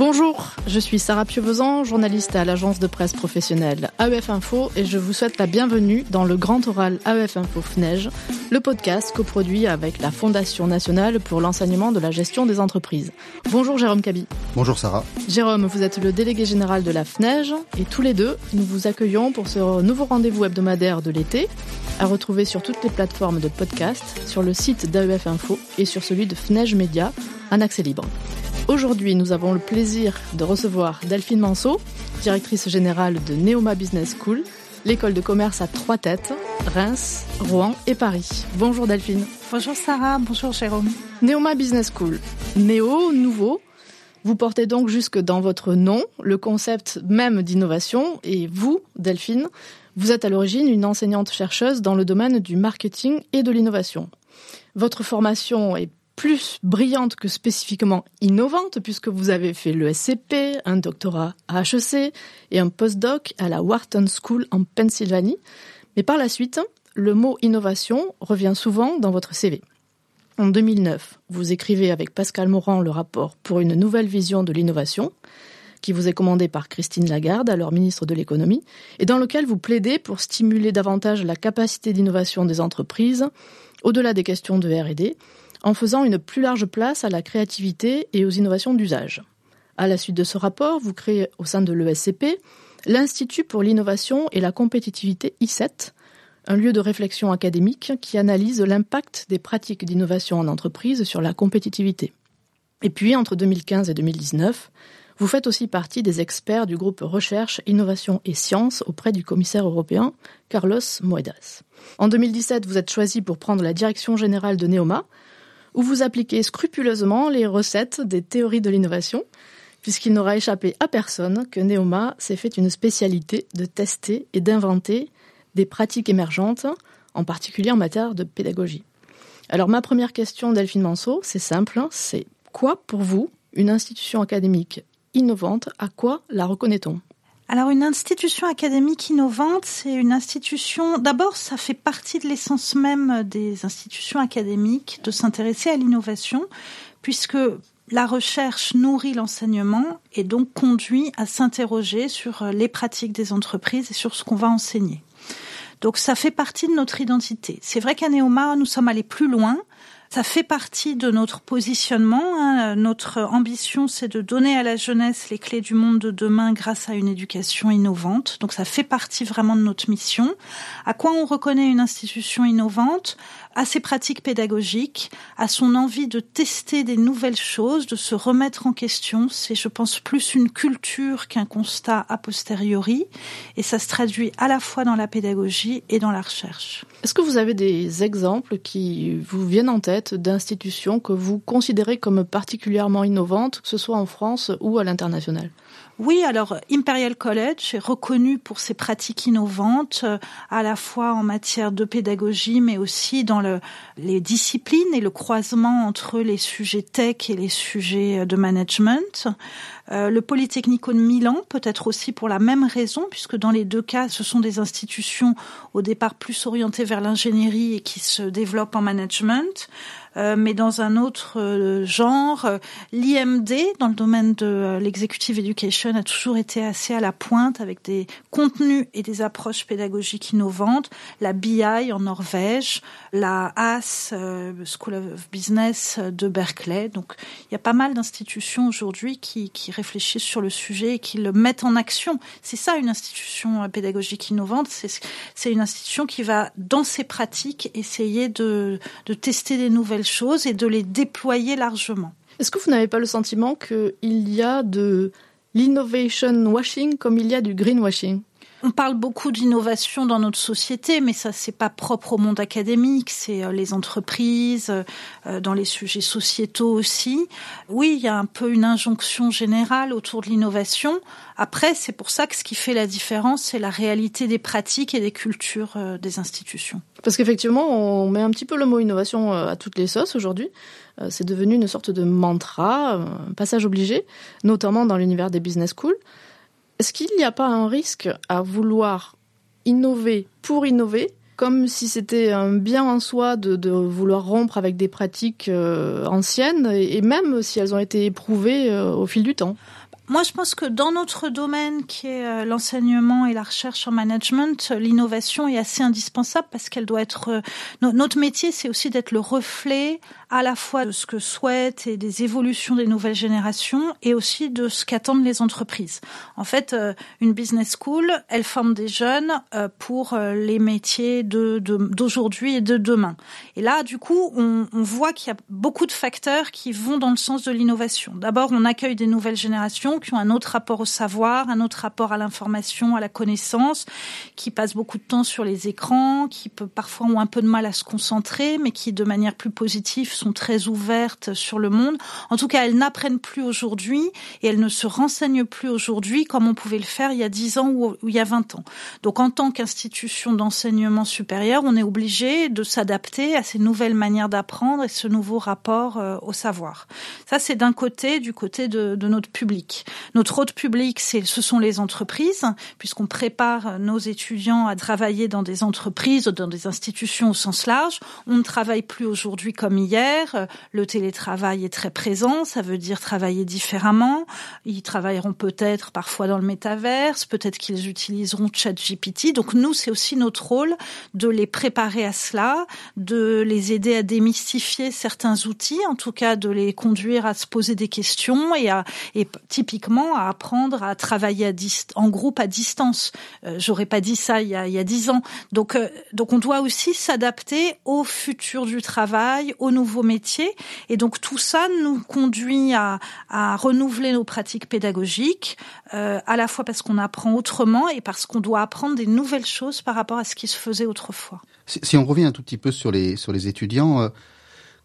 Bonjour, je suis Sarah Pieuvezan, journaliste à l'agence de presse professionnelle AEF Info et je vous souhaite la bienvenue dans le grand oral AEF Info FNEJ, le podcast coproduit avec la Fondation nationale pour l'enseignement de la gestion des entreprises. Bonjour Jérôme Cabi. Bonjour Sarah. Jérôme, vous êtes le délégué général de la FNEJ et tous les deux, nous vous accueillons pour ce nouveau rendez-vous hebdomadaire de l'été à retrouver sur toutes les plateformes de podcast, sur le site d'AEF Info et sur celui de FNEJ Média en accès libre. Aujourd'hui, nous avons le plaisir de recevoir Delphine Manceau, directrice générale de Neoma Business School, l'école de commerce à trois têtes, Reims, Rouen et Paris. Bonjour Delphine. Bonjour Sarah, bonjour Jérôme. Neoma Business School. Néo, nouveau. Vous portez donc jusque dans votre nom le concept même d'innovation et vous, Delphine, vous êtes à l'origine une enseignante chercheuse dans le domaine du marketing et de l'innovation. Votre formation est plus brillante que spécifiquement innovante, puisque vous avez fait le SCP, un doctorat à HEC et un postdoc à la Wharton School en Pennsylvanie. Mais par la suite, le mot innovation revient souvent dans votre CV. En 2009, vous écrivez avec Pascal Morand le rapport pour une nouvelle vision de l'innovation, qui vous est commandé par Christine Lagarde, alors ministre de l'économie, et dans lequel vous plaidez pour stimuler davantage la capacité d'innovation des entreprises, au-delà des questions de R&D, en faisant une plus large place à la créativité et aux innovations d'usage. À la suite de ce rapport, vous créez au sein de l'ESCP l'Institut pour l'innovation et la compétitivité I7, un lieu de réflexion académique qui analyse l'impact des pratiques d'innovation en entreprise sur la compétitivité. Et puis, entre 2015 et 2019, vous faites aussi partie des experts du groupe Recherche, Innovation et Sciences auprès du commissaire européen Carlos Moedas. En 2017, vous êtes choisi pour prendre la direction générale de Neoma, où vous appliquez scrupuleusement les recettes des théories de l'innovation, puisqu'il n'aura échappé à personne que Neoma s'est fait une spécialité de tester et d'inventer des pratiques émergentes, en particulier en matière de pédagogie. Alors ma première question, Delphine Manceau, c'est simple, c'est quoi pour vous une institution académique innovante? À quoi la reconnaît-on? Alors une institution académique innovante, c'est une institution, d'abord ça fait partie de l'essence même des institutions académiques de s'intéresser à l'innovation, puisque la recherche nourrit l'enseignement et donc conduit à s'interroger sur les pratiques des entreprises et sur ce qu'on va enseigner. Donc ça fait partie de notre identité. C'est vrai qu'à Neoma, nous sommes allés plus loin ça fait partie de notre positionnement. Hein. Notre ambition, c'est de donner à la jeunesse les clés du monde de demain grâce à une éducation innovante. Donc ça fait partie vraiment de notre mission. À quoi on reconnaît une institution innovante? À ses pratiques pédagogiques, à son envie de tester des nouvelles choses, de se remettre en question. C'est, je pense, plus une culture qu'un constat a posteriori. Et ça se traduit à la fois dans la pédagogie et dans la recherche. Est-ce que vous avez des exemples qui vous viennent en tête d'institutions que vous considérez comme particulièrement innovantes, que ce soit en France ou à l'international? Oui, alors Imperial College est reconnu pour ses pratiques innovantes, euh, à la fois en matière de pédagogie, mais aussi dans le, les disciplines et le croisement entre les sujets tech et les sujets de management. Euh, le Polytechnico de Milan, peut-être aussi pour la même raison, puisque dans les deux cas, ce sont des institutions au départ plus orientées vers l'ingénierie et qui se développent en management. Euh, mais dans un autre euh, genre. L'IMD, dans le domaine de l'executive education, a toujours été assez à la pointe avec des contenus et des approches pédagogiques innovantes. La BI en Norvège, la AS, School of Business de Berkeley. Donc, il y a pas mal d'institutions aujourd'hui qui, qui réfléchissent sur le sujet et qui le mettent en action. C'est ça une institution pédagogique innovante. C'est une institution qui va, dans ses pratiques, essayer de, de tester des nouvelles choses et de les déployer largement. Est-ce que vous n'avez pas le sentiment qu'il y a de l'innovation washing comme il y a du greenwashing? On parle beaucoup d'innovation dans notre société, mais ça c'est pas propre au monde académique, c'est euh, les entreprises, euh, dans les sujets sociétaux aussi. Oui, il y a un peu une injonction générale autour de l'innovation. Après, c'est pour ça que ce qui fait la différence, c'est la réalité des pratiques et des cultures euh, des institutions. Parce qu'effectivement, on met un petit peu le mot innovation à toutes les sauces aujourd'hui. C'est devenu une sorte de mantra, un passage obligé, notamment dans l'univers des business schools. Est-ce qu'il n'y a pas un risque à vouloir innover pour innover comme si c'était un bien en soi de, vouloir rompre avec des pratiques euh, anciennes et même si elles ont été éprouvées euh, au fil du temps? Moi, je pense que dans notre domaine, qui est euh, l'enseignement et la recherche en management, l'innovation est assez indispensable parce qu'elle doit être. Euh, notre métier, c'est aussi d'être le reflet à la fois de ce que souhaitent et des évolutions des nouvelles générations et aussi de ce qu'attendent les entreprises. En fait, euh, une business school, elle forme des jeunes pour les métiers de d'aujourd'hui et de demain. Et là, du coup, on voit qu'il y a beaucoup de facteurs qui vont dans le sens de l'innovation. D'abord, on accueille des nouvelles générations qui ont un autre rapport au savoir, un autre rapport à l'information, à la connaissance, qui passent beaucoup de temps sur les écrans, qui peut, parfois ont un peu de mal à se concentrer, mais qui de manière plus positive sont très ouvertes sur le monde. En tout cas, elles n'apprennent plus aujourd'hui et elles ne se renseignent plus aujourd'hui comme on pouvait le faire il y a 10 ans ou, il y a 20 ans. Donc en tant qu'institution d'enseignement supérieur, on est obligé de s'adapter à ces nouvelles manières d'apprendre et ce nouveau rapport euh, au savoir. Ça, c'est d'un côté, du côté de, de notre public. Notre autre public, c'est, ce sont les entreprises, puisqu'on prépare nos étudiants à travailler dans des entreprises, dans des institutions au sens large. On ne travaille plus aujourd'hui comme hier. Le télétravail est très présent, ça veut dire travailler différemment. Ils travailleront peut-être parfois dans le métaverse, peut-être qu'ils utiliseront ChatGPT. Donc nous, c'est aussi notre rôle de les préparer à cela, de les aider à démystifier certains outils, en tout cas de les conduire à se poser des questions et à et typiquement à apprendre à travailler en groupe à distance. Euh, J'aurais pas dit ça il y a, dix ans. Donc, euh, donc on doit aussi s'adapter au futur du travail, aux nouveaux métiers. Et donc tout ça nous conduit à, à renouveler nos pratiques pédagogiques, euh, à la fois parce qu'on apprend autrement et parce qu'on doit apprendre des nouvelles choses par rapport à ce qui se faisait autrefois. Si, si on revient un tout petit peu sur les, sur les étudiants, euh,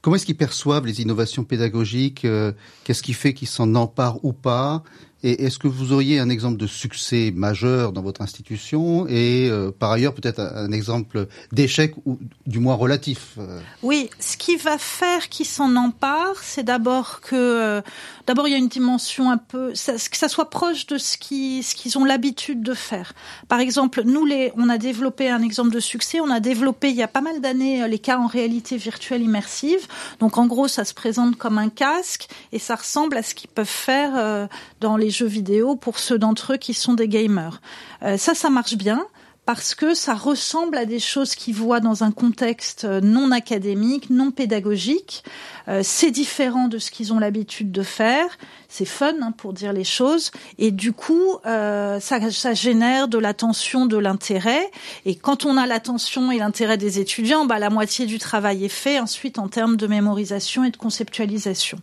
Comment est-ce qu'ils perçoivent les innovations pédagogiques euh, Qu'est-ce qui fait qu'ils s'en emparent ou pas? Et est-ce que vous auriez un exemple de succès majeur dans votre institution et euh, par ailleurs peut-être un, exemple d'échec ou du moins relatif euh? Oui, ce qui va faire qu'ils s'en emparent, c'est d'abord que euh, d'abord il y a une dimension un peu que ça soit proche de ce qu'ils ont l'habitude de faire. Par exemple, nous les on a développé un exemple de succès, on a développé il y a pas mal d'années les cas en réalité virtuelle immersive. Donc en gros, ça se présente comme un casque et ça ressemble à ce qu'ils peuvent faire dans les jeux vidéo pour ceux d'entre eux qui sont des gamers. Euh, ça, ça marche bien parce que ça ressemble à des choses qu'ils voient dans un contexte non académique, non pédagogique. Euh, c'est différent de ce qu'ils ont l'habitude de faire. C'est fun hein, pour dire les choses. Et du coup, euh, ça, ça, génère de l'attention, de l'intérêt. Et quand on a l'attention et l'intérêt des étudiants, bah, la moitié du travail est fait ensuite en termes de mémorisation et de conceptualisation.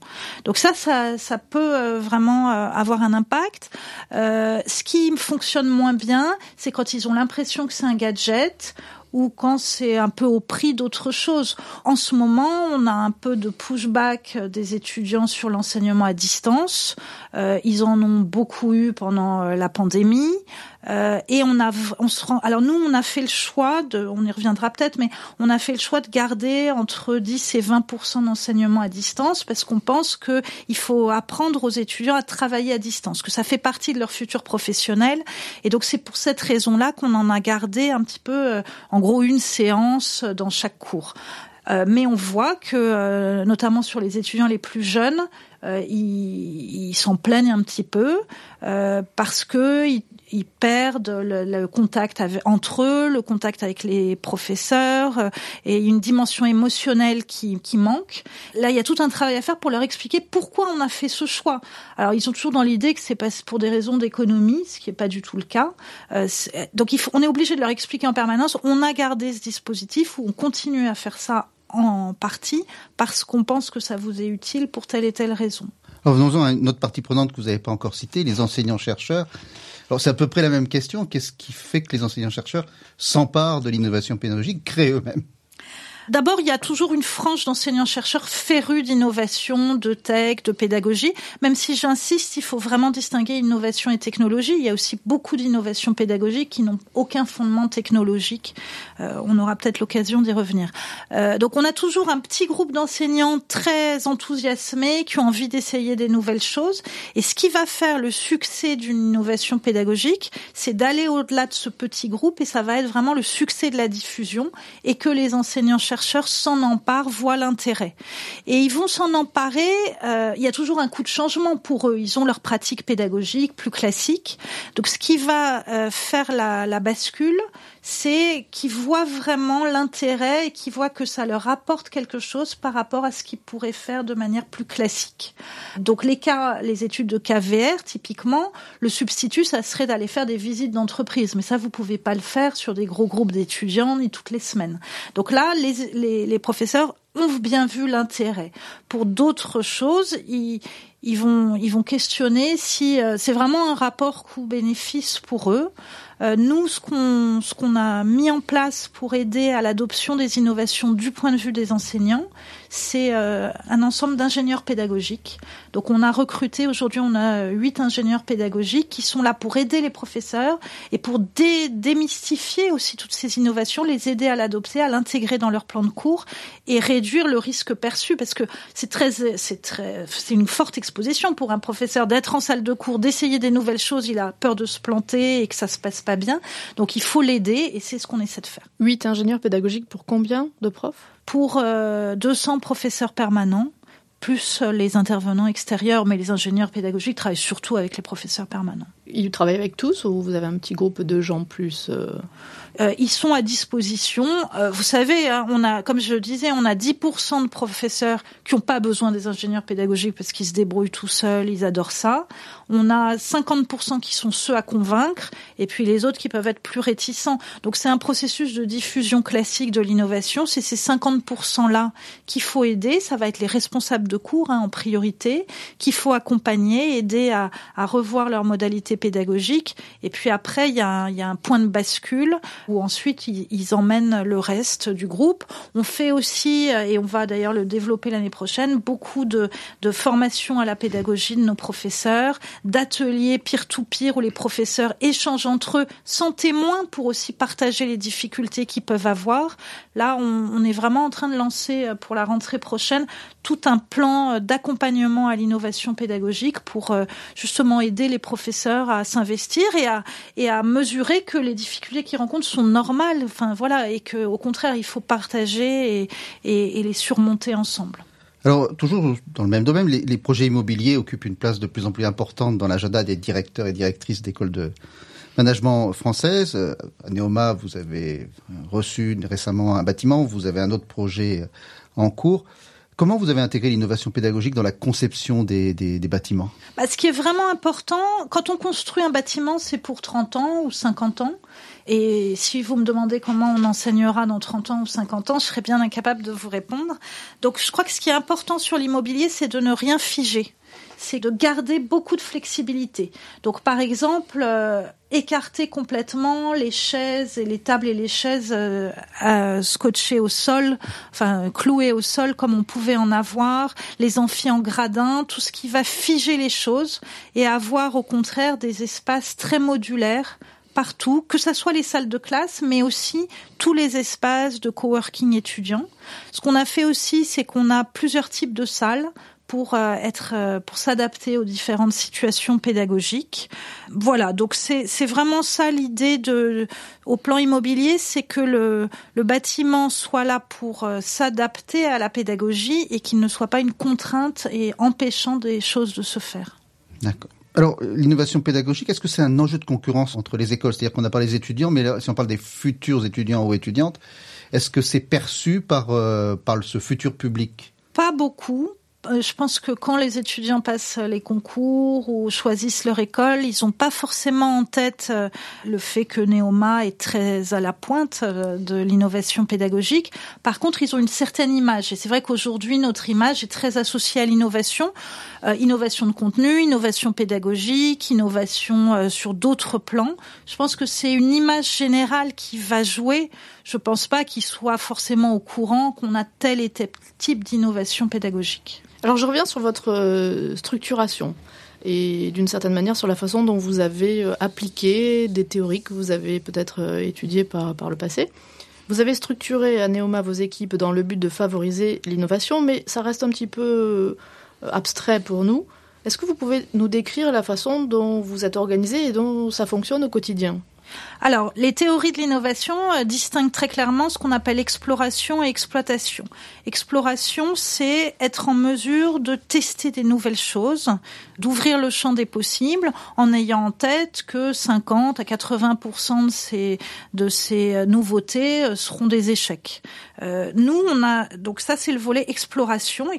Donc ça, ça, ça peut euh, vraiment euh, avoir un impact. Euh, ce qui fonctionne moins bien, c'est quand ils ont l'impression que c'est un gadget ou quand c'est un peu au prix d'autre chose. En ce moment, on a un peu de pushback des étudiants sur l'enseignement à distance. Euh, ils en ont beaucoup eu pendant euh, la pandémie. Euh, et on a, on se rend. Alors nous, on a fait le choix de, on y reviendra peut-être, mais on a fait le choix de garder entre 10 et 20% d'enseignement à distance parce qu'on pense que il faut apprendre aux étudiants à travailler à distance, que ça fait partie de leur futur professionnel. Et donc c'est pour cette raison-là qu'on en a gardé un petit peu, euh, en gros, une séance dans chaque cours. Euh, mais on voit que, euh, notamment sur les étudiants les plus jeunes, euh, ils, ils s'en plaignent un petit peu parce que ils, ils perdent le, contact entre eux, le contact avec les professeurs euh, et une dimension émotionnelle qui, qui manque. Là, il y a tout un travail à faire pour leur expliquer pourquoi on a fait ce choix. Alors, ils sont toujours dans l'idée que c'est pour des raisons d'économie, ce qui n'est pas du tout le cas. Euh, donc, on est obligé de leur expliquer en permanence. On a gardé ce dispositif ou on continue à faire ça en partie parce qu'on pense que ça vous est utile pour telle et telle raison. Alors venons-en à une autre partie prenante que vous n'avez pas encore citée, les enseignants-chercheurs. Alors c'est à peu près la même question. Qu'est-ce qui fait que les enseignants-chercheurs s'emparent de l'innovation pédagogique, créent eux-mêmes? D'abord, il y a toujours une frange d'enseignants-chercheurs férus d'innovation, de tech, de pédagogie. Même si j'insiste, il faut vraiment distinguer innovation et technologie. Il y a aussi beaucoup d'innovations pédagogiques qui n'ont aucun fondement technologique. Euh, on aura peut-être l'occasion d'y revenir. Euh, donc, on a toujours un petit groupe d'enseignants très enthousiasmés qui ont envie d'essayer des nouvelles choses. Et ce qui va faire le succès d'une innovation pédagogique, c'est d'aller au-delà de ce petit groupe et ça va être vraiment le succès de la diffusion et que les enseignants enseignants-chercheurs s'en emparent, voient l'intérêt. Et ils vont s'en emparer, euh, il y a toujours un coup de changement pour eux. Ils ont leur pratique pédagogique plus classique. Donc ce qui va euh, faire la, la bascule, c'est qu'ils voient vraiment l'intérêt et qu'ils voient que ça leur apporte quelque chose par rapport à ce qu'ils pourraient faire de manière plus classique. Donc les cas, les études de KVR, typiquement, le substitut, ça serait d'aller faire des visites d'entreprise. Mais ça, vous pouvez pas le faire sur des gros groupes d'étudiants ni toutes les semaines. Donc là, les, les, professeurs ont bien vu l'intérêt. Pour d'autres choses, ils, ils vont ils vont questionner si euh, c'est vraiment un rapport coût-bénéfice pour eux. Euh, nous, ce qu'on ce qu'on a mis en place pour aider à l'adoption des innovations du point de vue des enseignants, c'est euh, un ensemble d'ingénieurs pédagogiques. Donc, on a recruté aujourd'hui, on a huit ingénieurs pédagogiques qui sont là pour aider les professeurs et pour dé démystifier aussi toutes ces innovations, les aider à l'adopter, à l'intégrer dans leur plan de cours et réduire le risque perçu parce que c'est très c'est très c'est une forte exposition pour un professeur d'être en salle de cours, d'essayer des nouvelles choses, il a peur de se planter et que ça se passe pas bien. Donc il faut l'aider et c'est ce qu'on essaie de faire. Huit ingénieurs pédagogiques pour combien de profs? Pour euh, 200 professeurs permanents plus les intervenants extérieurs, mais les ingénieurs pédagogiques travaillent surtout avec les professeurs permanents. Ils travaillent avec tous ou vous avez un petit groupe de gens plus euh... Euh, ils sont à disposition. Euh, vous savez, hein, on a, comme je le disais, on a 10% de professeurs qui n'ont pas besoin des ingénieurs pédagogiques parce qu'ils se débrouillent tout seuls, ils adorent ça. On a 50% qui sont ceux à convaincre, et puis les autres qui peuvent être plus réticents. Donc c'est un processus de diffusion classique de l'innovation. C'est ces 50%-là qu'il faut aider. Ça va être les responsables de cours hein, en priorité, qu'il faut accompagner, aider à, à, revoir leurs modalités pédagogiques. Et puis après, il y a, un point de bascule où ensuite ils, emmènent le reste du groupe. On fait aussi, et on va d'ailleurs le développer l'année prochaine, beaucoup de, de formation à la pédagogie de nos professeurs, d'ateliers peer-to-peer où les professeurs échangent entre eux sans témoins pour aussi partager les difficultés qu'ils peuvent avoir. Là, on, on est vraiment en train de lancer pour la rentrée prochaine tout un plan d'accompagnement à l'innovation pédagogique pour justement aider les professeurs à s'investir et à, et à mesurer que les difficultés qu'ils rencontrent sont normales, enfin voilà, et que au contraire il faut partager et, et, les surmonter ensemble. Alors, toujours dans le même domaine, les, les, projets immobiliers occupent une place de plus en plus importante dans l'agenda des directeurs et directrices d'écoles de management françaises. À Neoma, vous avez reçu récemment un bâtiment, vous avez un autre projet en cours. Comment vous avez intégré l'innovation pédagogique dans la conception des, des, bâtiments? Bah, Ce qui est vraiment important, quand on construit un bâtiment, c'est pour 30 ans ou 50 ans. Et si vous me demandez comment on enseignera dans 30 ans ou 50 ans, je serais bien incapable de vous répondre. Donc je crois que ce qui est important sur l'immobilier, c'est de ne rien figer c'est de garder beaucoup de flexibilité. Donc par exemple, euh, écarter complètement les chaises et les tables et les chaises euh, scotchées au sol, enfin clouées au sol comme on pouvait en avoir, les amphis en gradin, tout ce qui va figer les choses et avoir au contraire des espaces très modulaires partout, que ce soit les salles de classe, mais aussi tous les espaces de coworking étudiants. Ce qu'on a fait aussi, c'est qu'on a plusieurs types de salles pour euh, être euh, pour s'adapter aux différentes situations pédagogiques. Voilà, donc c'est c'est vraiment ça l'idée de au plan immobilier, c'est que le le bâtiment soit là pour euh, s'adapter à la pédagogie et qu'il ne soit pas une contrainte et empêchant des choses de se faire. D'accord. Alors, l'innovation pédagogique, est-ce que c'est un enjeu de concurrence entre les écoles? C'est-à-dire qu'on a parlé des étudiants, mais là, si on parle des futurs étudiants ou étudiantes, est-ce que c'est perçu par, euh, par ce futur public? Pas beaucoup je pense que quand les étudiants passent les concours ou choisissent leur école, ils n'ont pas forcément en tête le fait que Neoma est très à la pointe de l'innovation pédagogique. Par contre, ils ont une certaine image. Et c'est vrai qu'aujourd'hui, notre image est très associée à l'innovation. Euh, innovation de contenu, innovation pédagogique, innovation euh, sur d'autres plans. Je pense que c'est une image générale qui va jouer. Je ne pense pas qu'ils soient forcément au courant qu'on a tel et tel type d'innovation pédagogique. Alors je reviens sur votre structuration et d'une certaine manière sur la façon dont vous avez appliqué des théories que vous avez peut-être étudiées par, par le passé. Vous avez structuré à Neoma vos équipes dans le but de favoriser l'innovation, mais ça reste un petit peu abstrait pour nous. Est-ce que vous pouvez nous décrire la façon dont vous êtes organisé et dont ça fonctionne au quotidien? Alors, les théories de l'innovation euh, distinguent très clairement ce qu'on appelle exploration et exploitation. Exploration, c'est être en mesure de tester des nouvelles choses, d'ouvrir le champ des possibles en ayant en tête que 50 à 80% de ces, de ces euh, nouveautés euh, seront des échecs. nous, on a, donc ça c'est le volet exploration,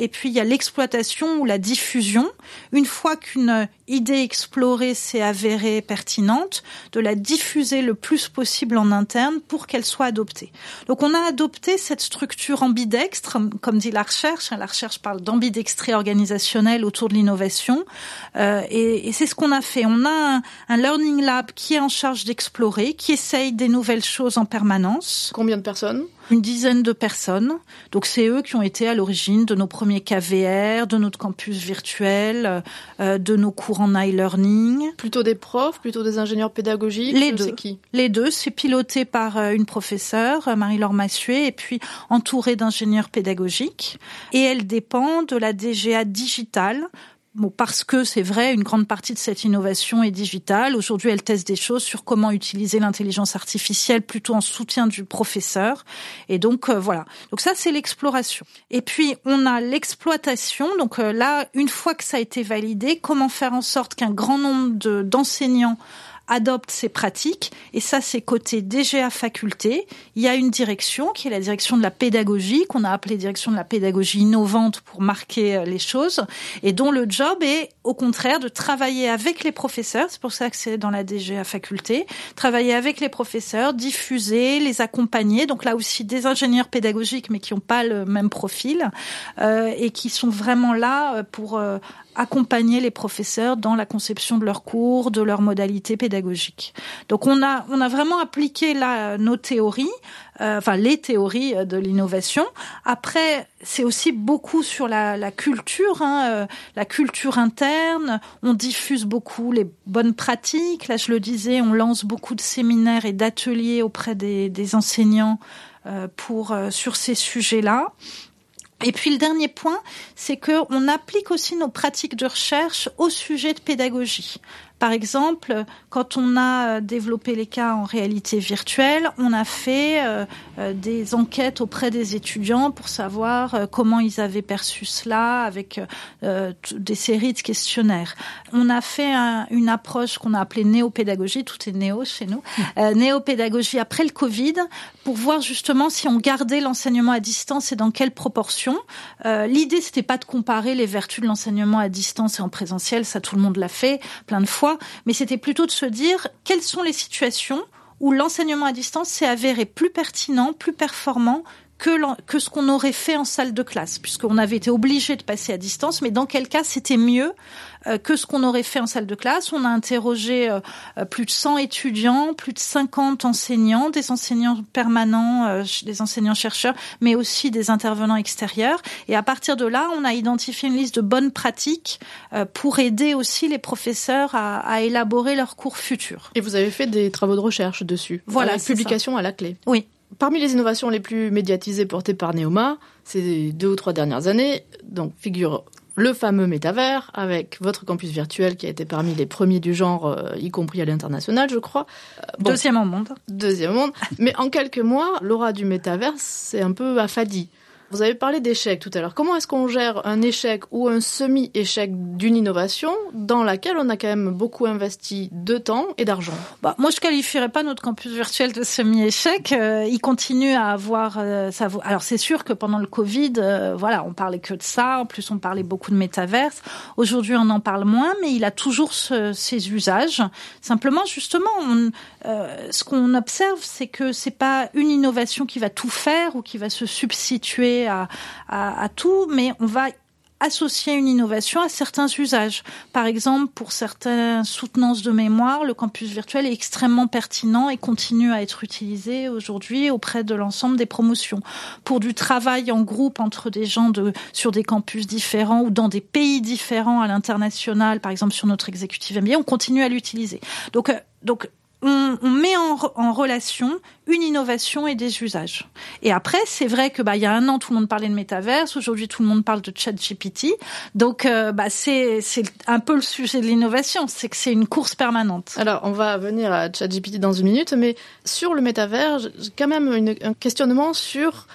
et puis il y a l'exploitation ou la diffusion. Une fois qu'une idée explorée s'est avérée pertinente, de la diffuser le plus possible en interne pour qu'elle soit adoptée. Donc on a adopté cette structure ambidextre, comme dit la recherche. La recherche parle d'ambidextrie organisationnelle autour de l'innovation, euh, et, et c'est ce qu'on a fait. On a un, un, learning lab qui est en charge d'explorer, qui essaye des nouvelles choses en permanence. Combien de personnes? Une dizaine de personnes. Donc c'est eux qui ont été à l'origine de nos premiers KVR, de notre campus virtuel, euh, de nos cours en e-learning. Plutôt des profs, plutôt des ingénieurs pédagogiques Les deux. qui Les deux. C'est piloté par euh, une professeure, euh, Marie-Laure Massuet, et puis entouré d'ingénieurs pédagogiques. Et elle dépend de la DGA digitale Bon, parce que c'est vrai, une grande partie de cette innovation est digitale. Aujourd'hui, elle teste des choses sur comment utiliser l'intelligence artificielle plutôt en soutien du professeur. Et donc euh, voilà. Donc ça, c'est l'exploration. Et puis on a l'exploitation. Donc euh, là, une fois que ça a été validé, comment faire en sorte qu'un grand nombre d'enseignants adopte ces pratiques. Et ça, c'est côté DGA faculté. Il y a une direction qui est la direction de la pédagogie, qu'on a appelée direction de la pédagogie innovante pour marquer euh, les choses, et dont le job est, au contraire, de travailler avec les professeurs. C'est pour ça que c'est dans la DGA faculté. Travailler avec les professeurs, diffuser, les accompagner. Donc là aussi, des ingénieurs pédagogiques, mais qui n'ont pas le même profil, euh, et qui sont vraiment là euh, pour accompagner les professeurs dans la conception de leurs cours, de leurs modalités pédagogiques. Donc on a on a vraiment appliqué là nos théories, euh, enfin les théories de l'innovation. Après c'est aussi beaucoup sur la, la culture, hein, euh, la culture interne. On diffuse beaucoup les bonnes pratiques. Là je le disais, on lance beaucoup de séminaires et d'ateliers auprès des, des enseignants euh, pour euh, sur ces sujets-là. Et puis le dernier point, c'est que on applique aussi nos pratiques de recherche au sujet de pédagogie. Par exemple, quand on a développé les cas en réalité virtuelle, on a fait euh, euh, des enquêtes auprès des étudiants pour savoir euh, comment ils avaient perçu cela avec des séries de questionnaires. On a fait une approche qu'on a appelée néopédagogie, tout est néo chez nous, néopédagogie après le Covid, pour voir justement si on gardait l'enseignement à distance et dans quelle proportion. L'idée, c'était pas de comparer les vertus de l'enseignement à distance et en présentiel, ça tout le monde l'a fait plein de fois mais c'était plutôt de se dire quelles sont les situations où l'enseignement à distance s'est avéré plus pertinent, plus performant que, que ce qu'on aurait fait en salle de classe, puisqu'on avait été obligé de passer à distance, mais dans quel cas c'était mieux euh, que ce qu'on aurait fait en salle de classe? On a interrogé euh, euh, plus de 100 étudiants, plus de 50 enseignants, des enseignants permanents, des enseignants-chercheurs, mais aussi des intervenants extérieurs. Et à partir de là, on a identifié une liste de bonnes pratiques pour aider aussi les professeurs à, à élaborer leurs cours futurs. Et vous avez fait des travaux de recherche dessus. Voilà, publication à la clé. Oui. Parmi les innovations les plus médiatisées portées par Neoma, ces deux ou trois dernières années, donc figure le fameux métavers avec votre campus virtuel qui a été parmi les premiers du genre, euh, y compris à l'international, je crois. Euh, bon, deuxième au monde. Deuxième au monde. Mais en quelques mois, l'aura du métavers c'est un peu affadi. Vous avez parlé d'échec tout à l'heure. Comment est-ce qu'on gère un échec ou un semi-échec d'une innovation dans laquelle on a quand même beaucoup investi de temps et d'argent? Bah, Moi, je qualifierais pas notre campus virtuel de semi-échec. Euh, il continue à avoir euh, ça. Alors, c'est sûr que pendant le Covid, euh, voilà, on parlait que de ça. En plus, on parlait beaucoup de métaverse. Aujourd'hui, on en parle moins, mais il a toujours ses usages. Simplement, justement, euh, ce qu'on observe, c'est que c'est pas une innovation qui va tout faire ou qui va se substituer à, tout, mais on va associer une innovation à certains usages. Par exemple, pour certaines soutenances de mémoire, le campus virtuel est extrêmement pertinent et continue à être utilisé aujourd'hui auprès de l'ensemble des promotions. Pour du travail en groupe entre des gens de, sur des campus différents ou dans des pays différents à l'international, par exemple sur notre exécutif MBA, on continue à l'utiliser. Donc, euh, donc on, met en, relation une innovation et des usages. Et après, c'est vrai que bah il y a un an tout le monde parlait de métaverse, aujourd'hui tout le monde parle de ChatGPT. Donc euh, bah c'est c'est un peu le sujet de l'innovation, c'est que c'est une course permanente. Alors on va venir à ChatGPT dans une minute, mais sur le métavers, quand même un questionnement sur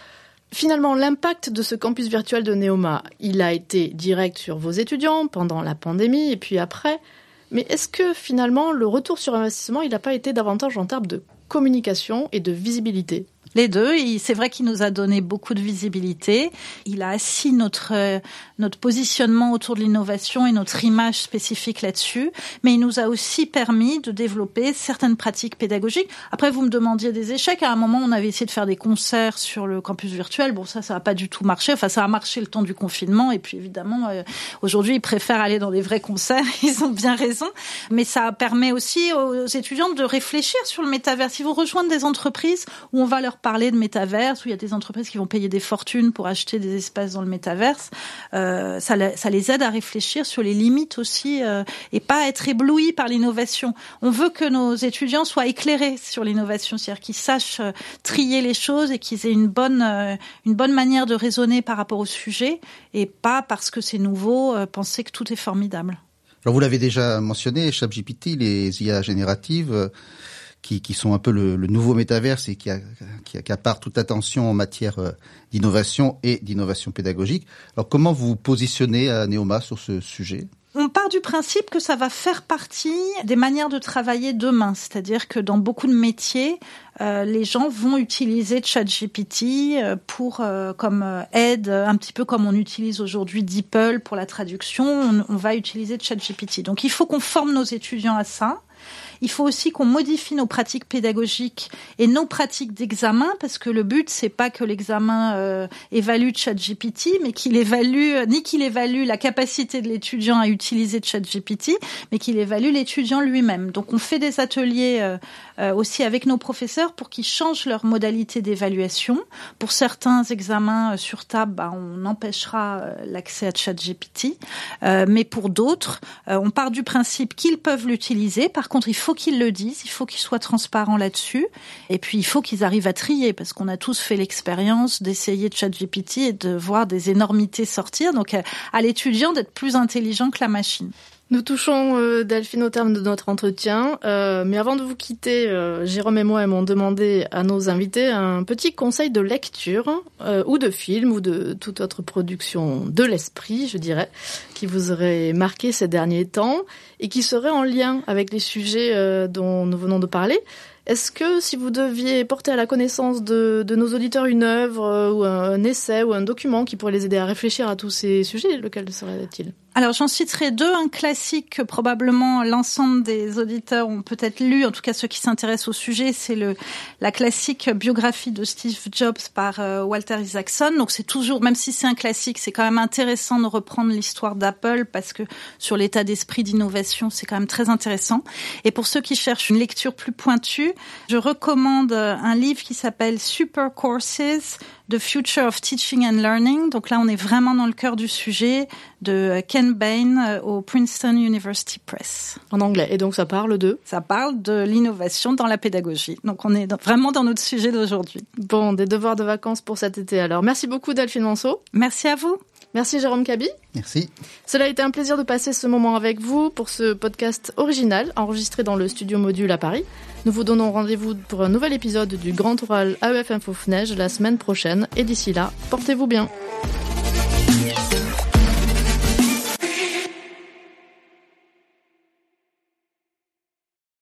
Finalement, l'impact de ce campus virtuel de Neoma, il a été direct sur vos étudiants pendant la pandémie et puis après. Mais est-ce que finalement, le retour sur investissement, il n'a pas été davantage en termes de communication et de visibilité? Les deux. C'est vrai qu'il nous a donné beaucoup de visibilité. Il a assis notre notre positionnement autour de l'innovation et notre image spécifique là-dessus. Mais il nous a aussi permis de développer certaines pratiques pédagogiques. Après, vous me demandiez des échecs. À un moment, on avait essayé de faire des concerts sur le campus virtuel. Bon, ça, ça n'a pas du tout marché. Enfin, ça a marché le temps du confinement. Et puis, évidemment, euh, aujourd'hui, ils préfèrent aller dans des vrais concerts. Ils ont bien raison. Mais ça permet aussi aux étudiants de réfléchir sur le métavers. Si vous rejoignent des entreprises où on va leur parler de métaverse, où il y a des entreprises qui vont payer des fortunes pour acheter des espaces dans le métaverse, euh, ça, les aide à réfléchir sur les limites aussi euh, et pas être éblouis par l'innovation. On veut que nos étudiants soient éclairés sur l'innovation, c'est-à-dire qu'ils sachent euh, trier les choses et qu'ils aient une bonne, une bonne manière de raisonner par rapport au sujet et pas parce que c'est nouveau penser que tout est formidable. Alors vous l'avez déjà mentionné, ChatGPT, les IA génératives qui, sont un peu le, nouveau métaverse et qui, a, toute attention en matière euh, d'innovation et d'innovation pédagogique. Alors comment vous positionnez à Neoma sur ce sujet? On part du principe que ça va faire partie des manières de travailler demain, c'est-à-dire que dans beaucoup de métiers, euh, les gens vont utiliser ChatGPT euh, pour comme aide, un petit peu comme on utilise aujourd'hui DeepL pour la traduction, on, on va utiliser ChatGPT. Donc il faut qu'on forme nos étudiants à ça. Il faut aussi qu'on modifie nos pratiques pédagogiques et nos pratiques d'examen parce que le but c'est pas que l'examen euh, évalue ChatGPT, mais qu'il évalue euh, ni qu'il évalue la capacité de l'étudiant à utiliser ChatGPT, mais qu'il évalue l'étudiant lui-même. Donc on fait des ateliers euh, euh, aussi avec nos professeurs pour qu'ils changent leur modalité d'évaluation. Pour certains examens sur table, bah, on empêchera l'accès à ChatGPT, mais pour d'autres, on part du principe qu'ils peuvent l'utiliser. Par contre, il faut qu'ils le disent, il faut qu'ils soient transparents là-dessus, et puis il faut qu'ils arrivent à trier, parce qu'on a tous fait l'expérience d'essayer de ChatGPT et de voir des énormités sortir. Donc à l'étudiant d'être plus intelligent que la machine. Nous touchons, euh, Delphine, au terme de notre entretien. Euh, mais avant de vous quitter, euh, Jérôme et moi m'ont demandé à nos invités un petit conseil de lecture, ou de film, ou de toute autre production de l'esprit, je dirais, qui vous aurait marqué ces derniers temps et qui serait en lien avec les sujets dont nous venons de parler. Est-ce que si vous deviez porter à la connaissance de, de nos auditeurs une œuvre ou un, essai ou un document qui pourrait les aider à réfléchir à tous ces sujets, lequel serait-il? Alors j'en citerai deux, un classique que probablement l'ensemble des auditeurs ont peut-être lu, en tout cas ceux qui s'intéressent au sujet, c'est le la classique biographie de Steve Jobs par euh, Walter Isaacson. Donc c'est toujours, même si c'est un classique, c'est quand même intéressant de reprendre l'histoire d'Apple parce que sur l'état d'esprit d'innovation, c'est quand même très intéressant. Et pour ceux qui cherchent une lecture plus pointue, je recommande un livre qui s'appelle Super Courses The Future of Teaching and Learning. Donc là, on est vraiment dans le cœur du sujet de Ken Bain euh, au Princeton University Press. En anglais. Et donc ça parle de? Ça parle de l'innovation dans la pédagogie. Donc on est vraiment dans notre sujet d'aujourd'hui. Bon, des devoirs de vacances pour cet été alors. Merci beaucoup Delphine Manceau. Merci à vous. Merci Jérôme Cabi. Merci. Cela a été un plaisir de passer ce moment avec vous pour ce podcast original enregistré dans le studio Module à Paris. Nous vous donnons rendez-vous pour un nouvel épisode du Grand Oral AEF Info FNEJ la semaine prochaine et d'ici là, portez-vous bien.